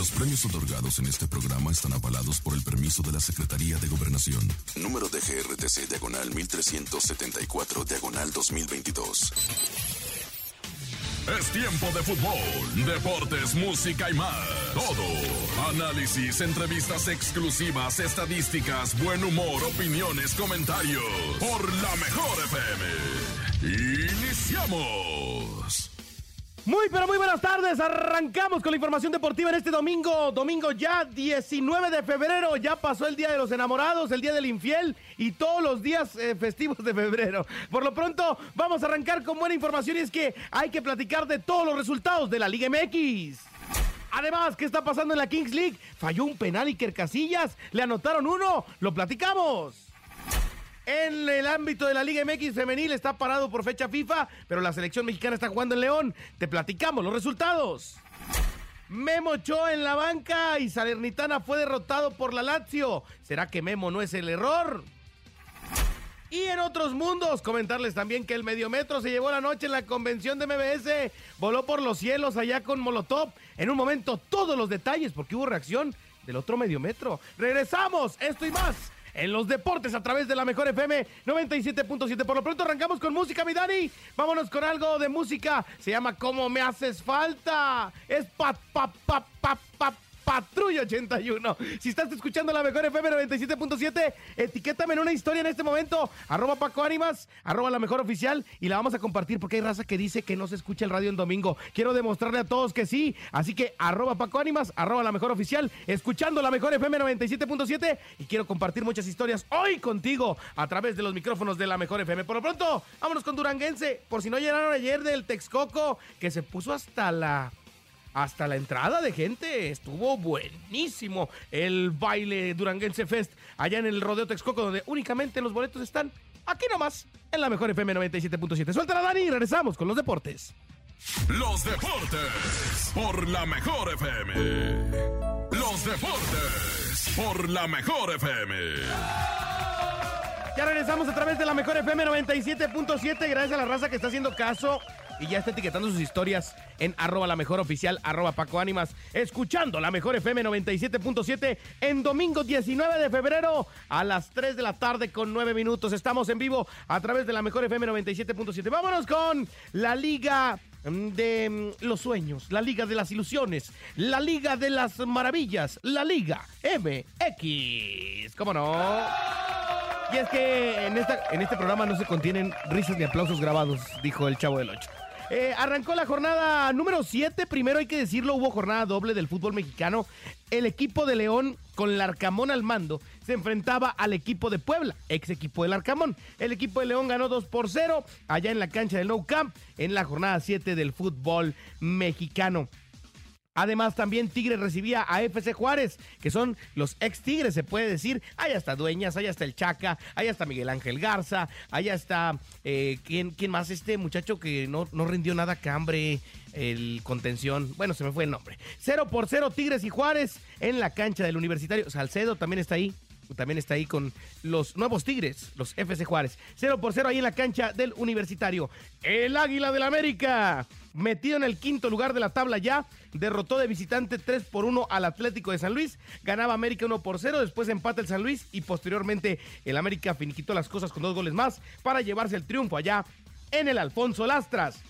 Los premios otorgados en este programa están avalados por el permiso de la Secretaría de Gobernación. Número de GRTC Diagonal 1374 Diagonal 2022. Es tiempo de fútbol, deportes, música y más. Todo. Análisis, entrevistas exclusivas, estadísticas, buen humor, opiniones, comentarios. Por la mejor FM. Iniciamos. Muy, pero muy buenas tardes. Arrancamos con la información deportiva en este domingo. Domingo ya 19 de febrero. Ya pasó el Día de los Enamorados, el Día del Infiel y todos los días eh, festivos de febrero. Por lo pronto, vamos a arrancar con buena información y es que hay que platicar de todos los resultados de la Liga MX. Además, ¿qué está pasando en la Kings League? Falló un penal Iker Casillas. Le anotaron uno. Lo platicamos. En el ámbito de la Liga MX femenil está parado por fecha FIFA, pero la selección mexicana está jugando en León. Te platicamos los resultados. Memo Ochoa en la banca y Salernitana fue derrotado por la Lazio. ¿Será que Memo no es el error? Y en otros mundos, comentarles también que el Mediometro se llevó la noche en la convención de MBS, voló por los cielos allá con Molotov. En un momento todos los detalles porque hubo reacción del otro Mediometro. Regresamos, esto y más en los deportes a través de la mejor FM 97.7. Por lo pronto arrancamos con música, mi Dani. Vámonos con algo de música. Se llama ¿Cómo me haces falta? Es pa, pa, pa, 81. Si estás escuchando la mejor FM 97.7, etiquétame en una historia en este momento. Arroba Paco Ánimas, arroba la mejor oficial y la vamos a compartir porque hay raza que dice que no se escucha el radio en domingo. Quiero demostrarle a todos que sí. Así que arroba Paco Ánimas, arroba la mejor oficial, escuchando la mejor FM 97.7 y quiero compartir muchas historias hoy contigo a través de los micrófonos de la mejor FM. Por lo pronto, vámonos con Duranguense. Por si no llegaron ayer del Texcoco, que se puso hasta la hasta la entrada de gente. Estuvo buenísimo el baile Duranguense Fest allá en el Rodeo Texcoco, donde únicamente los boletos están aquí nomás, en la mejor FM 97.7. Suéltala, Dani, y regresamos con los deportes. Los deportes por la mejor FM. Los deportes por la mejor FM. Ya regresamos a través de la mejor FM 97.7. Gracias a la raza que está haciendo caso y ya está etiquetando sus historias en arroba la mejor oficial, arroba Paco Ánimas, escuchando la mejor FM 97.7 en domingo 19 de febrero a las 3 de la tarde con 9 minutos. Estamos en vivo a través de la mejor FM 97.7. Vámonos con la liga de mm, los sueños, la liga de las ilusiones, la liga de las maravillas, la liga MX. ¿Cómo no? Y es que en este programa no se contienen risas ni aplausos grabados, dijo el chavo del 8. Eh, arrancó la jornada número 7. Primero hay que decirlo, hubo jornada doble del fútbol mexicano. El equipo de León con Larcamón al mando se enfrentaba al equipo de Puebla, ex equipo del Arcamón. El equipo de León ganó 2 por 0 allá en la cancha del Nou Camp en la jornada 7 del fútbol mexicano. Además, también Tigres recibía a FC Juárez, que son los ex Tigres, se puede decir. Allá está Dueñas, allá está el Chaca, allá está Miguel Ángel Garza, allá está. Eh, ¿quién, ¿quién, más? Este muchacho que no, no rindió nada, Cambre, el contención. Bueno, se me fue el nombre. Cero por cero, Tigres y Juárez en la cancha del Universitario. Salcedo también está ahí también está ahí con los nuevos Tigres, los FC Juárez. 0 por 0 ahí en la cancha del Universitario. El Águila del América, metido en el quinto lugar de la tabla ya, derrotó de visitante 3 por 1 al Atlético de San Luis. Ganaba América 1 por 0, después empata el San Luis y posteriormente el América finiquitó las cosas con dos goles más para llevarse el triunfo allá en el Alfonso Lastras.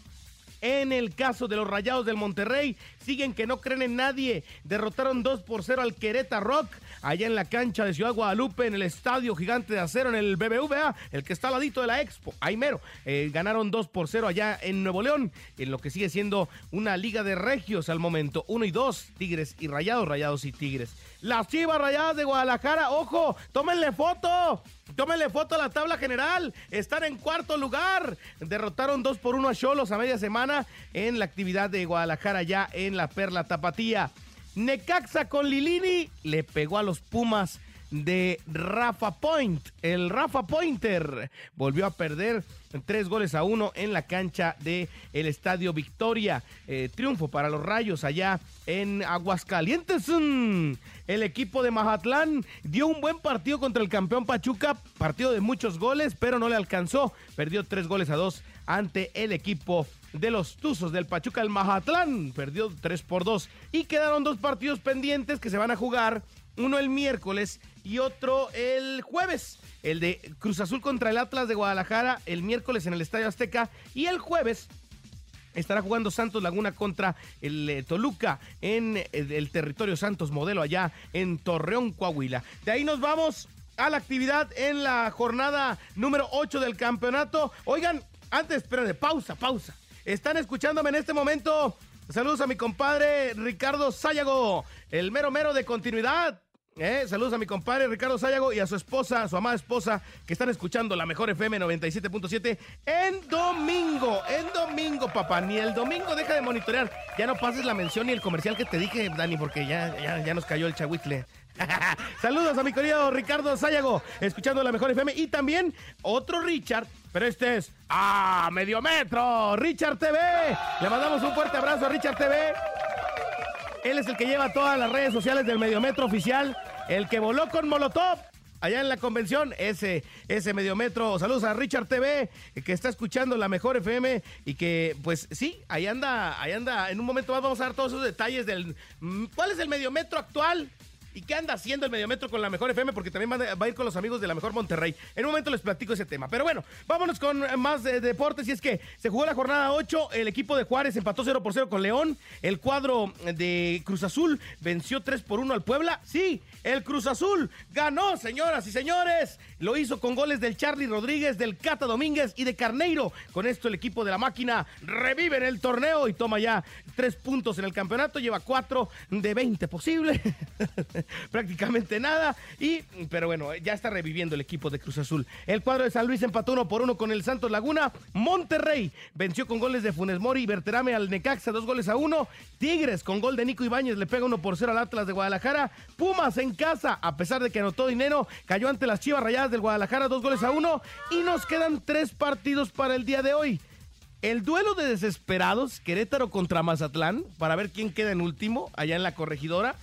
En el caso de los Rayados del Monterrey, siguen que no creen en nadie. Derrotaron 2 por 0 al Querétaro Rock, allá en la cancha de Ciudad Guadalupe, en el Estadio Gigante de Acero, en el BBVA, el que está al ladito de la Expo. Ahí mero. Eh, ganaron 2 por 0 allá en Nuevo León, en lo que sigue siendo una liga de regios al momento. 1 y 2, Tigres y Rayados, Rayados y Tigres. Las Chivas Rayadas de Guadalajara, ojo, tómenle foto. Tómenle foto a la tabla general. Están en cuarto lugar. Derrotaron 2 por 1 a Cholos a media semana en la actividad de Guadalajara ya en la Perla Tapatía. Necaxa con Lilini le pegó a los Pumas de Rafa Point. El Rafa Pointer volvió a perder tres goles a uno en la cancha del el Estadio Victoria. Eh, triunfo para los Rayos allá en Aguascalientes. Mm, el equipo de Mazatlán dio un buen partido contra el campeón Pachuca. Partido de muchos goles, pero no le alcanzó. Perdió tres goles a dos ante el equipo de los Tuzos del Pachuca, el Mazatlán, perdió 3 por 2 y quedaron dos partidos pendientes que se van a jugar, uno el miércoles y otro el jueves. El de Cruz Azul contra el Atlas de Guadalajara el miércoles en el Estadio Azteca y el jueves estará jugando Santos Laguna contra el eh, Toluca en eh, el territorio Santos Modelo allá en Torreón, Coahuila. De ahí nos vamos a la actividad en la jornada número 8 del campeonato. Oigan, antes, espérenme, pausa, pausa. Están escuchándome en este momento. Saludos a mi compadre Ricardo Sayago, el mero mero de continuidad. Eh, saludos a mi compadre Ricardo Sayago y a su esposa, su amada esposa, que están escuchando la mejor FM 97.7 en domingo. En domingo, papá. Ni el domingo deja de monitorear. Ya no pases la mención ni el comercial que te dije, Dani, porque ya, ya, nos cayó el chahuitle. Saludos a mi querido Ricardo Sayago, escuchando la mejor FM. Y también otro Richard, pero este es a medio metro, Richard TV. Le mandamos un fuerte abrazo a Richard TV. Él es el que lleva todas las redes sociales del Mediometro oficial, el que voló con Molotov. Allá en la convención, ese, ese mediometro. Saludos a Richard TV, que está escuchando la mejor FM y que, pues sí, ahí anda, ahí anda. En un momento más vamos a dar todos esos detalles del. mm, ¿Cuál es el mediometro actual? ¿Y qué anda haciendo el Mediometro con la mejor FM? Porque también va a- ir con los amigos de la mejor Monterrey. En un momento les platico ese tema. Pero bueno, vámonos con más eh, deportes. Y es que se jugó la jornada 8. El equipo de Juárez empató 0 por 0 con León. El cuadro de Cruz Azul venció 3 por 1 al Puebla. Sí, el Cruz Azul ganó, señoras y señores. Lo hizo con goles del Charlie Rodríguez, del Cata Domínguez y de Carneiro. Con esto el equipo de la máquina revive en el torneo y toma ya tres puntos en el campeonato. Lleva cuatro de 20 posible. Prácticamente nada. Y, pero bueno, ya está reviviendo el equipo de Cruz Azul. El cuadro de San Luis empató uno por uno con el Santos Laguna. Monterrey venció con goles de Funes Mori y Berterame al Necaxa, dos goles a uno. Tigres con gol de Nico Ibáñez le pega uno por cero al Atlas de Guadalajara. Pumas en casa, a pesar de que anotó dinero, cayó ante las Chivas Rayadas del Guadalajara, dos goles a uno. Y nos quedan tres partidos para el día de hoy. El duelo de desesperados, Querétaro contra Mazatlán, para ver quién queda en último, allá en la corregidora.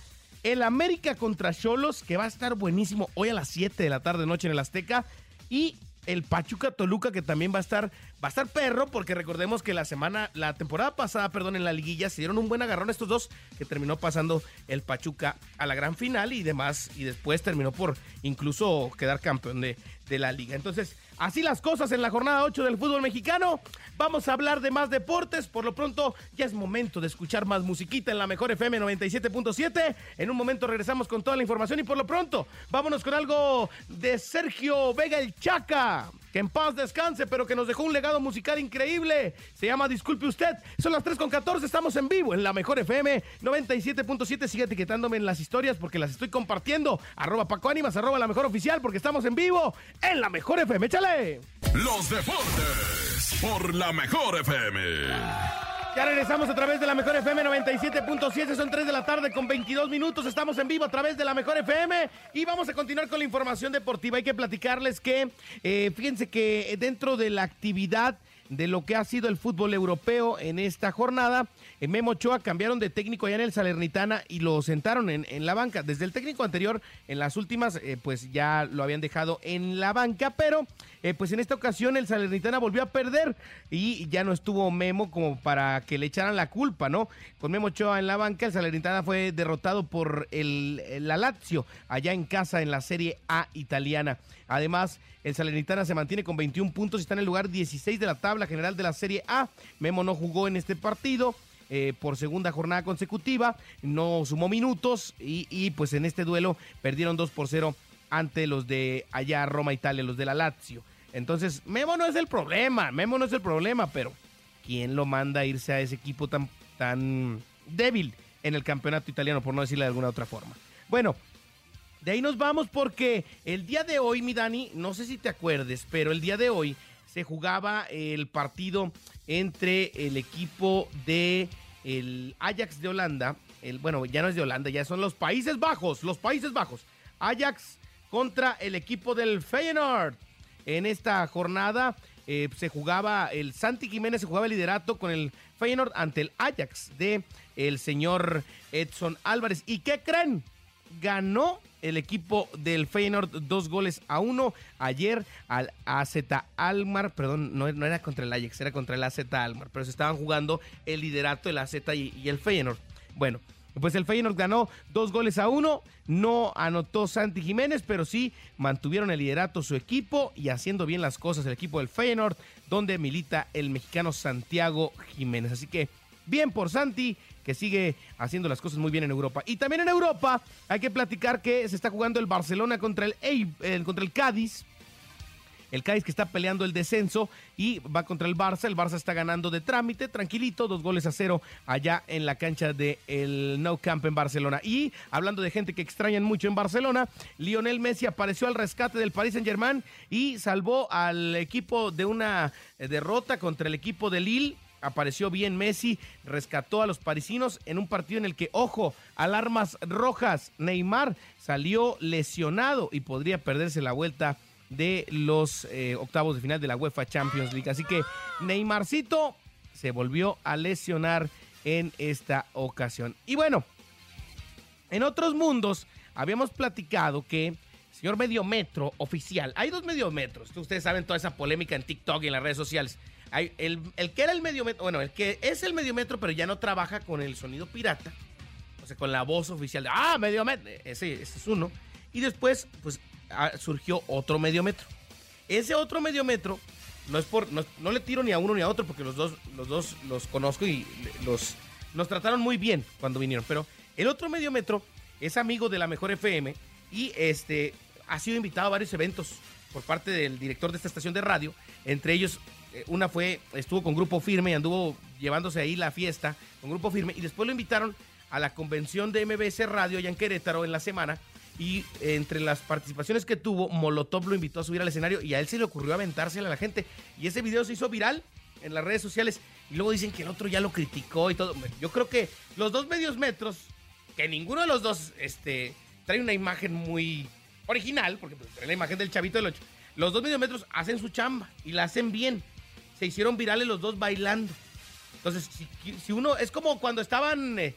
El América contra Cholos, que va a estar buenísimo hoy a las 7 de la tarde noche en el Azteca. Y el Pachuca Toluca, que también va a estar, va a estar perro, porque recordemos que la semana, la temporada pasada, perdón, en la liguilla se dieron un buen agarrón estos dos, que terminó pasando el Pachuca a la gran final y demás, y después terminó por incluso quedar campeón de, de la liga. Entonces, así las cosas en la jornada 8 del fútbol mexicano. Vamos a hablar de más deportes. Por lo pronto, ya es momento de escuchar más musiquita en la mejor FM 97.7. En un momento regresamos con toda la información y por lo pronto, vámonos con algo de Sergio Vega el Chaca. Que en paz descanse, pero que nos dejó un legado musical increíble. Se llama Disculpe Usted. Son las 3 con 14, estamos en vivo en la mejor FM 97.7. Sigue etiquetándome en las historias porque las estoy compartiendo. Arroba Paco arroba la mejor oficial porque estamos en vivo en la mejor FM. ¡Échale! Los deportes por la mejor FM. Ya regresamos a través de la Mejor FM 97.7, son 3 de la tarde con 22 minutos, estamos en vivo a través de la Mejor FM y vamos a continuar con la información deportiva. Hay que platicarles que, eh, fíjense que dentro de la actividad de lo que ha sido el fútbol europeo en esta jornada, en Memo Ochoa cambiaron de técnico allá en el Salernitana y lo sentaron en, en la banca. Desde el técnico anterior, en las últimas, eh, pues ya lo habían dejado en la banca, pero eh, pues en esta ocasión el Salernitana volvió a perder y ya no estuvo Memo como para que le echaran la culpa, ¿no? Con Memo Ochoa en la banca, el Salernitana fue derrotado por el, la Lazio allá en casa en la Serie A italiana. Además, el Salernitana se mantiene con 21 puntos y está en el lugar 16 de la tabla general de la Serie A. Memo no jugó en este partido. eh, por segunda jornada consecutiva, no sumó minutos y, pues en este duelo perdieron 2 por 0 ante los de allá Roma, Italia, los de la Lazio. Entonces, Memo no es el problema, Memo no es el problema, pero ¿quién lo manda a irse a ese equipo tan, tan débil en el campeonato italiano, por no decirle de alguna otra forma? Bueno, de ahí nos vamos porque el día de hoy, mi Dani, no sé si te acuerdes, pero el día de hoy se jugaba el partido entre el equipo de el Ajax de Holanda, el bueno, ya no es de Holanda, ya son los Países Bajos, los Países Bajos. Ajax contra el equipo del Feyenoord. En esta jornada eh, se jugaba el Santi Jiménez se jugaba el liderato con el Feyenoord ante el Ajax de el señor Edson Álvarez. ¿Y qué creen? Ganó el equipo del Feyenoord dos goles a uno ayer al AZ Almar, perdón, no, era contra el Ajax, era contra el AZ Almar, pero se estaban jugando el liderato del AZ y, y el Feyenoord. Bueno, pues el Feyenoord ganó dos goles a uno, no anotó Santi Jiménez, pero sí mantuvieron el liderato su equipo y haciendo bien las cosas el equipo del Feyenoord, donde milita el mexicano Santiago Jiménez. Así que bien por Santi, que sigue haciendo las cosas muy bien en Europa. Y también en Europa hay que platicar que se está jugando el Barcelona contra el, el contra el Cádiz. El Cádiz que está peleando el descenso y va contra el Barça. El Barça está ganando de trámite, tranquilito, dos goles a cero allá en la cancha del el No Camp en Barcelona. Y hablando de gente que extrañan mucho en Barcelona, Lionel Messi apareció al rescate del Paris Saint Germain y salvó al equipo de una eh, derrota contra el equipo de Lille apareció bien Messi, rescató a los parisinos en un partido en el que, ojo, alarmas rojas, Neymar salió lesionado y podría perderse la vuelta de los eh, octavos de final de la UEFA Champions League. Así que Neymarcito se volvió a lesionar en esta ocasión. Y bueno, en otros mundos habíamos platicado que señor Mediometro oficial, hay dos mediometros, ustedes saben toda esa polémica en TikTok y en las redes sociales. El, que era el mediometro, bueno, el que es el mediometro, pero ya no trabaja con el sonido pirata, o sea, con la voz oficial de, ah, mediometro, ese, ese es uno. Y después, pues surgió otro mediometro. Ese otro mediometro, no es por, no, no, le tiro ni a uno ni a otro, porque los dos, los dos los conozco y los, nos trataron muy bien cuando vinieron. Pero el otro mediometro es amigo de la Mejor FM y este ha sido invitado a varios eventos por parte del director de esta estación de radio. Entre ellos, una fue, estuvo con Grupo Firme y anduvo llevándose ahí la fiesta con Grupo Firme. Y después lo invitaron a la convención de MBS Radio allá en Querétaro en la semana y entre las participaciones que tuvo, Molotov lo invitó a subir al escenario y a él se le ocurrió aventársela a la gente. Y ese video se hizo viral en las redes sociales y luego dicen que el otro ya lo criticó y todo. Yo creo que los dos medios metros, que ninguno de los dos este, trae una imagen muy original, porque pues, trae la imagen del chavito del 8. Los dos medios metros hacen su chamba y la hacen bien. Se hicieron virales los dos bailando. Entonces, si, uno, es como cuando estaban, eh,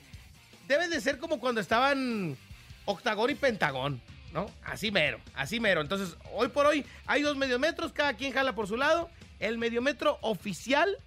debe de ser como cuando estaban octagón y pentagón, ¿no? Así mero, así mero. Entonces, hoy por hoy hay dos mediometros, cada quien jala por su lado. El mediometro oficial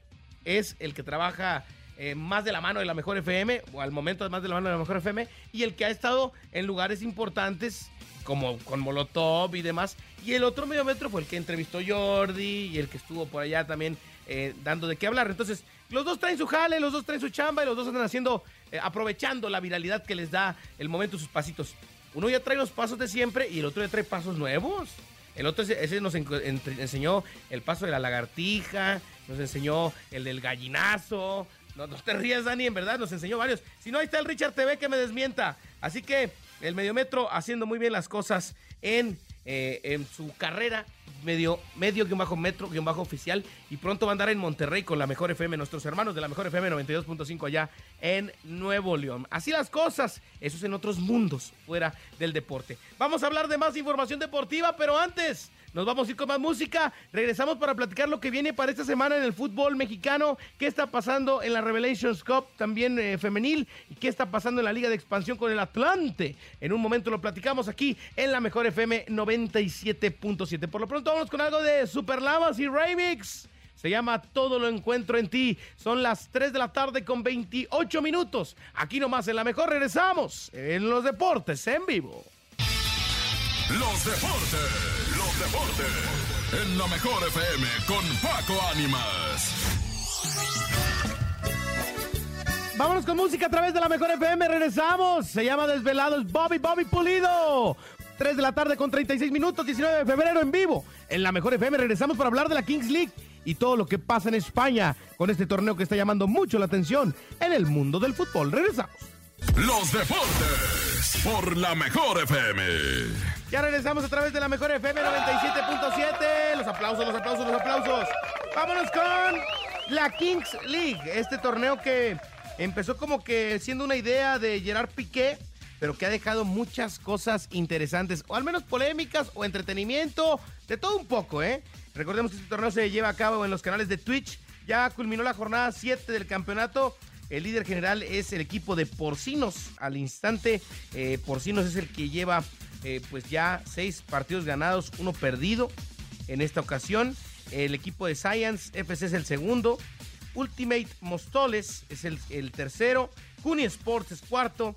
es el que trabaja eh, más de la mano de la mejor FM, o al momento más de la mano de la mejor FM, y el que ha estado en lugares importantes como con Molotov y demás. Y el otro mediometro fue el que entrevistó Jordi y el que estuvo por allá también eh, dando de qué hablar. Entonces, los dos traen su jale, los dos traen su chamba y los dos andan haciendo, eh, aprovechando la viralidad que les da el momento sus pasitos. Uno ya trae los pasos de siempre y el otro ya trae pasos nuevos. El otro ese, nos en, en, enseñó el paso de la lagartija, nos enseñó el del gallinazo. No, no, te rías, Dani, en verdad, nos enseñó varios. Si no, ahí está el Richard TV que me desmienta. Así que el Mediometro haciendo muy bien las cosas en, eh, en su carrera medio, medio guion bajo metro guion bajo oficial y pronto va a andar en Monterrey con la mejor FM, nuestros hermanos de la mejor FM 92.5 allá en Nuevo León. Así las cosas, eso es en otros mundos fuera del deporte. Vamos a hablar de más información deportiva, pero antes nos vamos a ir con más música. Regresamos para platicar lo que viene para esta semana en el fútbol mexicano. ¿Qué está pasando en la Revelations Cup también eh, femenil? ¿Y qué está pasando en la Liga de Expansión con el Atlante? En un momento lo platicamos aquí en la Mejor FM 97.7. Por lo pronto vamos con algo de Superlavas y Remix. Se llama Todo lo encuentro en ti. Son las 3 de la tarde con 28 minutos. Aquí nomás en la mejor regresamos en los deportes en vivo. Los deportes, los deportes. En la mejor FM con Paco Ánimas. Vámonos con música a través de la mejor FM. Regresamos. Se llama Desvelados Bobby Bobby Pulido. 3 de la tarde con 36 minutos, 19 de febrero en vivo. En la mejor FM regresamos para hablar de la Kings League y todo lo que pasa en España con este torneo que está llamando mucho la atención en el mundo del fútbol. Regresamos. Los deportes por la mejor FM. Ya regresamos a través de la mejor FM 97.7. Los aplausos, los aplausos, los aplausos. Vámonos con la Kings League. Este torneo que empezó como que siendo una idea de Gerard Piqué, pero que ha dejado muchas cosas interesantes, o al menos polémicas o entretenimiento, de todo un poco, ¿eh? Recordemos que este torneo se lleva a cabo en los canales de Twitch. Ya culminó la jornada 7 del campeonato El líder general es el equipo de Porcinos. Al instante, eh, Porcinos es el que lleva eh, pues ya seis partidos ganados, uno perdido en esta ocasión. El equipo de Science FC es el segundo. Ultimate Mostoles es el, tercero. Cuni Sports es cuarto.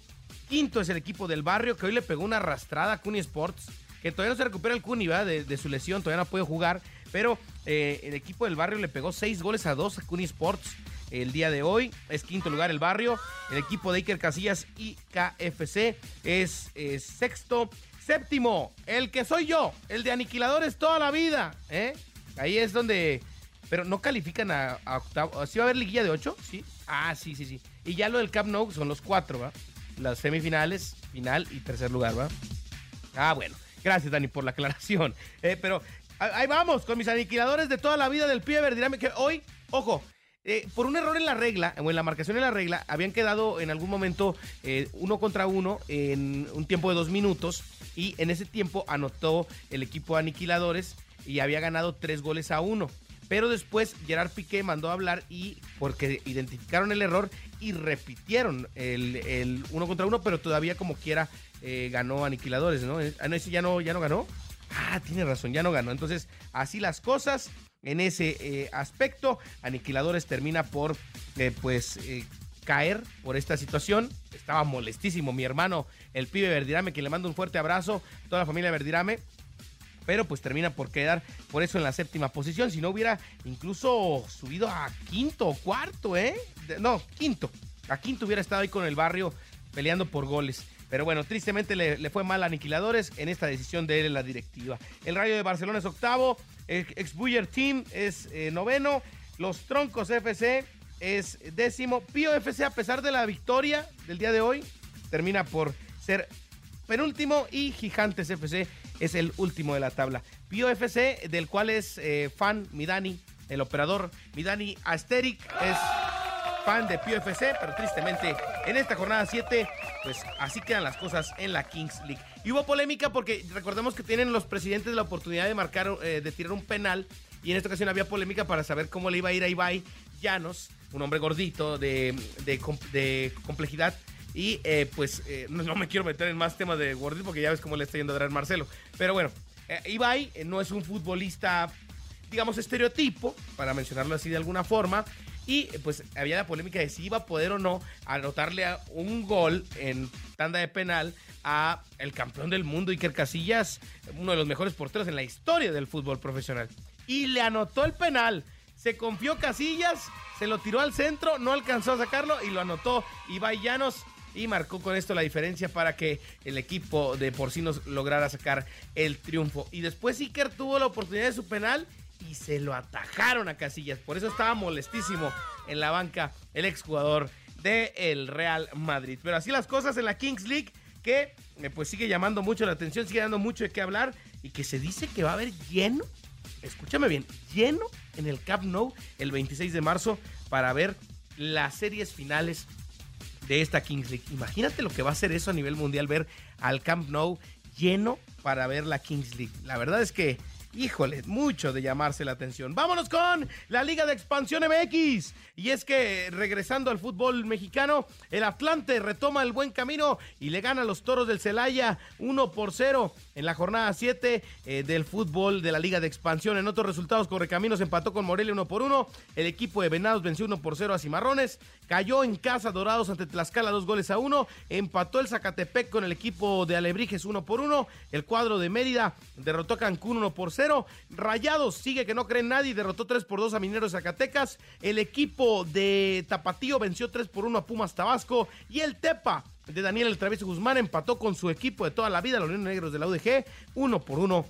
Quinto es el equipo del barrio que hoy le pegó una arrastrada a Cuni Sports. Que todavía no se recupera el Cuni, ¿verdad? De, su lesión, todavía no puede jugar. Pero eh, el equipo del barrio le pegó seis goles a dos a Cuni Sports el día de hoy. Es quinto lugar el barrio. El equipo de Iker Casillas y KFC es, sexto. Séptimo, el que soy yo, el de aniquiladores toda la vida. ¿eh? Ahí es donde. Pero no califican a, octavo. ¿Sí va a haber liguilla de ocho? Sí. Ah, sí, sí, sí. Y ya lo del Camp Nou son los cuatro, ¿va? Las semifinales, final y tercer lugar, ¿va? Ah, bueno. Gracias, Dani, por la aclaración. Eh, pero ahí vamos, con mis aniquiladores de toda la vida del pie Verdirame, que hoy, ojo, eh, por un error en la regla, o en la marcación de la regla, habían quedado en algún momento eh, uno contra uno en un tiempo de dos minutos y en ese tiempo anotó el equipo aniquiladores y había ganado tres goles a uno. Pero después Gerard Piqué mandó a hablar y porque identificaron el error y repitieron el, uno contra uno, pero todavía como quiera eh, ganó Aniquiladores, ¿no? Ah, no, ese ya no, ya no ganó. Ah, tiene razón, ya no ganó. Entonces, así las cosas en ese eh, aspecto. Aniquiladores termina por, eh, pues, caer por esta situación. Estaba molestísimo mi hermano, el pibe Verdirame, que le mando un fuerte abrazo, toda la familia Verdirame pero pues termina por quedar por eso en la séptima posición. Si no hubiera incluso subido a quinto o cuarto, ¿eh? No, quinto. A quinto hubiera estado ahí con el barrio peleando por goles. Pero bueno, tristemente le, fue mal a Aniquiladores en esta decisión de él en la directiva. El Rayo de Barcelona es octavo, el Exbuyer Team es eh, noveno, los Troncos FC es décimo, Pío FC a pesar de la victoria del día de hoy, termina por ser penúltimo y Gigantes FC es el último de la tabla. Pio FC, del cual es eh, fan Midani, el operador Midani Asterix, es fan de Pio FC, pero tristemente en esta jornada 7, pues así quedan las cosas en la Kings League. Y hubo polémica porque recordemos que tienen los presidentes la oportunidad de marcar, eh, de tirar un penal, y en esta ocasión había polémica para saber cómo le iba a ir a Ibai Llanos, un hombre gordito de, de complejidad y eh, pues eh, no, me quiero meter en más temas de gordito porque ya ves cómo le está yendo a dar Marcelo. Pero bueno, eh, Ibai no es un futbolista, digamos, estereotipo, para mencionarlo así de alguna forma. Y pues había la polémica de si iba a poder o no anotarle un gol en tanda de penal a el campeón del mundo, Iker Casillas, uno de los mejores porteros en la historia del fútbol profesional. Y le anotó el penal. Se confió Casillas, se lo tiró al centro, no alcanzó a sacarlo y lo anotó Ibai Llanos y marcó con esto la diferencia para que el equipo de Porcinos lograra sacar el triunfo. Y después Iker tuvo la oportunidad de su penal y se lo atajaron a Casillas. Por eso estaba molestísimo en la banca el exjugador del Real Madrid. Pero así las cosas en la Kings League que eh, pues sigue llamando mucho la atención, sigue dando mucho de qué hablar y que se dice que va a haber lleno, escúchame bien, lleno en el Camp Nou el 26 de marzo para ver las series finales de esta Kings League. Imagínate lo que va a ser eso a nivel mundial, ver al Camp Nou lleno para ver la Kings League. La verdad es que híjole, mucho de llamarse la atención. Vámonos con la Liga de Expansión MX. Y es que regresando al fútbol mexicano, el Atlante retoma el buen camino y le gana a los toros del Celaya 1 por 0 en la jornada 7 eh, del fútbol de la Liga de Expansión. En otros resultados, Correcaminos empató con Morelia 1 por 1. El equipo de Venados venció 1 por 0 a Cimarrones. Cayó en casa Dorados ante Tlaxcala dos goles a 1. Empató el Zacatepec con el equipo de Alebrijes 1 por 1. El cuadro de Mérida derrotó a Cancún 1 por 0. Rayados sigue que no cree en nadie, derrotó 3 por 2 a Mineros Zacatecas. El equipo de Tapatío venció 3 por 1 a Pumas Tabasco. Y el Tepa de Daniel El Travieso Guzmán empató con su equipo de toda la vida, los Negros de la UDG, 1 por 1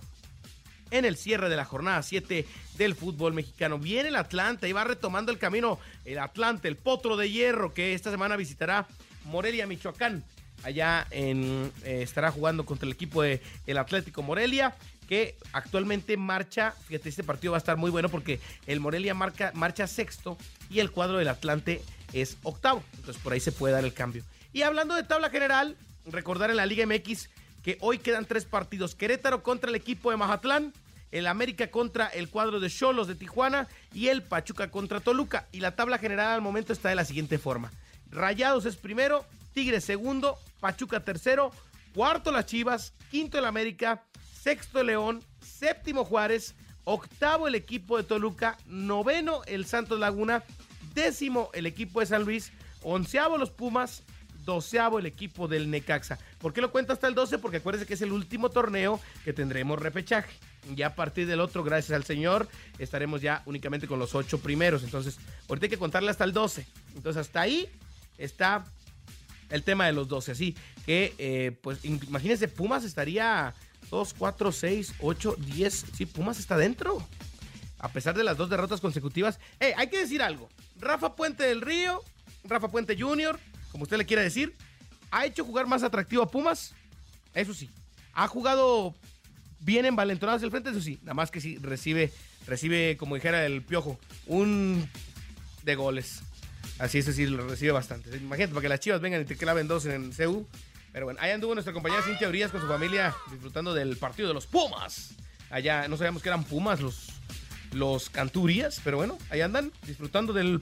en el cierre de la jornada 7 del fútbol mexicano. Viene el Atlante y va retomando el camino el Atlante, el potro de hierro que esta semana visitará Morelia, Michoacán. Allá en, eh, estará jugando contra el equipo de el Atlético Morelia que actualmente marcha, fíjate, este partido va a estar muy bueno porque el Morelia marca, marcha sexto y el cuadro del Atlante es octavo. Entonces por ahí se puede dar el cambio. Y hablando de tabla general, recordar en la Liga MX que hoy quedan tres partidos. Querétaro contra el equipo de Mazatlán, el América contra el cuadro de Cholos de Tijuana y el Pachuca contra Toluca. Y la tabla general al momento está de la siguiente forma. Rayados es primero, Tigres segundo, Pachuca tercero, cuarto las Chivas, quinto el América, sexto León, séptimo Juárez, octavo el equipo de Toluca, noveno el Santos Laguna, décimo el equipo de San Luis, onceavo los Pumas, doceavo el equipo del Necaxa. ¿Por qué lo cuento hasta el 12? Porque acuérdense que es el último torneo que tendremos repechaje. Ya a partir del otro, gracias al Señor, estaremos ya únicamente con los ocho primeros. Entonces, ahorita hay que contarle hasta el 12. Entonces, hasta ahí está el tema de los 12. Así que, eh, pues, imagínense, Pumas estaría 2, 4, 6, 8, 10. Sí, Pumas está dentro. A pesar de las dos derrotas consecutivas. Eh, hay que decir algo. Rafa Puente del Río, Rafa Puente Jr., como usted le quiera decir, ha hecho jugar más atractivo a Pumas. Eso sí. Ha jugado bien envalentonado hacia el frente, eso sí. Nada más que sí recibe, recibe, como dijera el piojo, un de goles. Así es decir, lo recibe bastante. Imagínate, para que las chivas vengan y te claven dos en CEU. Pero bueno, ahí anduvo nuestra compañera Cintia Urias con su familia disfrutando del partido de los Pumas. Allá no sabíamos que eran Pumas los, los Canturías, pero bueno, ahí andan disfrutando del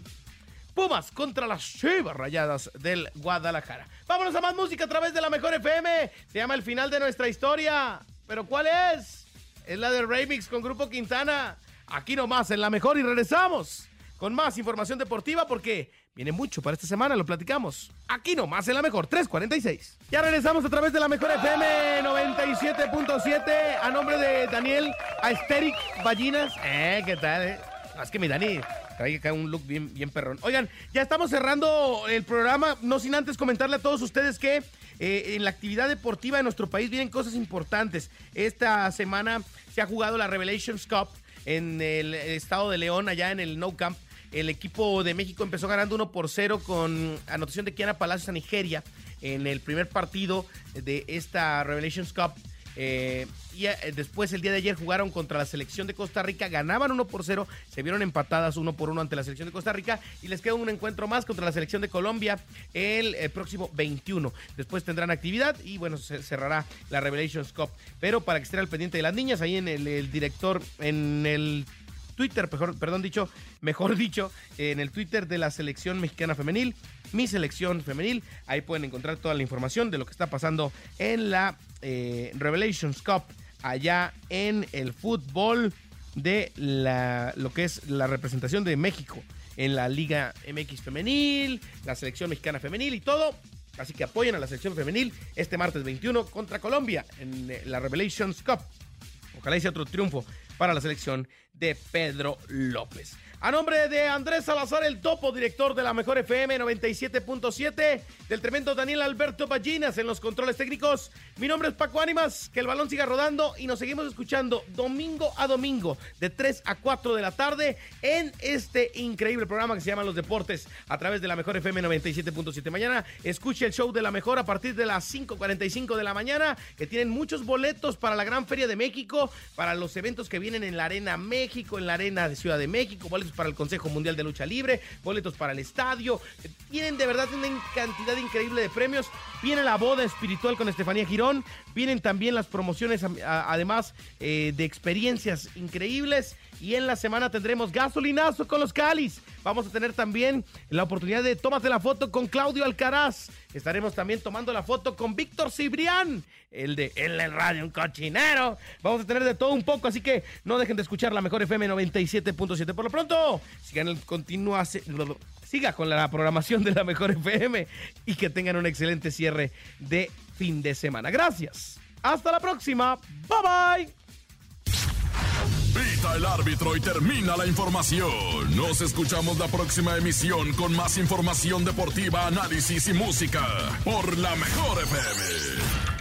Pumas contra las Chivas Rayadas del Guadalajara. Vámonos a más música a través de la Mejor FM. Se llama El final de nuestra historia. ¿Pero cuál es? Es la del Remix con Grupo Quintana. Aquí nomás en la Mejor y regresamos con más información deportiva porque viene mucho para esta semana, lo platicamos. Aquí nomás en la Mejor 346. Ya regresamos a través de la Mejor FM 97.7 a nombre de Daniel Aesthetic Ballinas. Eh, ¿qué tal? Eh? Es que mi Dani trae acá un look bien, bien perrón. Oigan, ya estamos cerrando el programa, no sin antes comentarle a todos ustedes que eh, en la actividad deportiva de nuestro país vienen cosas importantes. Esta semana se ha jugado la Revelations Cup en el estado de León, allá en el No Camp. El equipo de México empezó ganando 1 por 0 con anotación de Kiana Palacios a Nigeria en el primer partido de esta Revelations Cup. Eh, y eh, después el día de ayer jugaron contra la selección de Costa Rica, ganaban 1 por 0, se vieron empatadas 1 por 1 ante la selección de Costa Rica y les queda un encuentro más contra la selección de Colombia el, próximo 21. Después tendrán actividad y bueno, se cerrará la Revelations Cup. Pero para que estén al pendiente de las niñas, ahí en el director, en el Twitter, mejor, perdón dicho, mejor dicho, en el Twitter de la selección mexicana femenil, mi selección femenil. Ahí pueden encontrar toda la información de lo que está pasando en la eh, Revelations Cup, allá en el fútbol de lo que es la representación de México en la Liga MX femenil, la selección mexicana femenil y todo. Así que apoyen a la selección femenil este martes 21 contra Colombia en eh, la Revelations Cup. Ojalá sea otro triunfo para la selección de Pedro López. A nombre de Andrés Salazar, el topo, director de la Mejor FM 97.7, del tremendo Daniel Alberto Ballinas en los controles técnicos. Mi nombre es Paco Ánimas, que el balón siga rodando y nos seguimos escuchando domingo a domingo de 3 a 4 de la tarde en este increíble programa que se llama Los Deportes a través de la Mejor FM 97.7. Mañana escuche el show de la Mejor a partir de las 5.45 de la mañana, que tienen muchos boletos para la Gran Feria de México, para los eventos que vienen en la Arena México, en la Arena de Ciudad de México, boletos para el Consejo Mundial de Lucha Libre, boletos para el estadio. Tienen de verdad una cantidad increíble de premios. Viene la boda espiritual con Estefanía Girón. Vienen también las promociones, además eh, de experiencias increíbles. Y en la semana tendremos gasolinazo con los Calis. Vamos a tener también la oportunidad de tómate la foto con Claudio Alcaraz. Estaremos también tomando la foto con Víctor Cibrián, el de El Radio, un cochinero. Vamos a tener de todo un poco, así que no dejen de escuchar la mejor FM 97.7. Por lo pronto, sigan el continúa, siga con la programación de la mejor FM y que tengan un excelente cierre de fin de semana. Gracias. Hasta la próxima. Bye bye. Pita el árbitro y termina la información. Nos escuchamos la próxima emisión con más información deportiva, análisis y música por la mejor FM.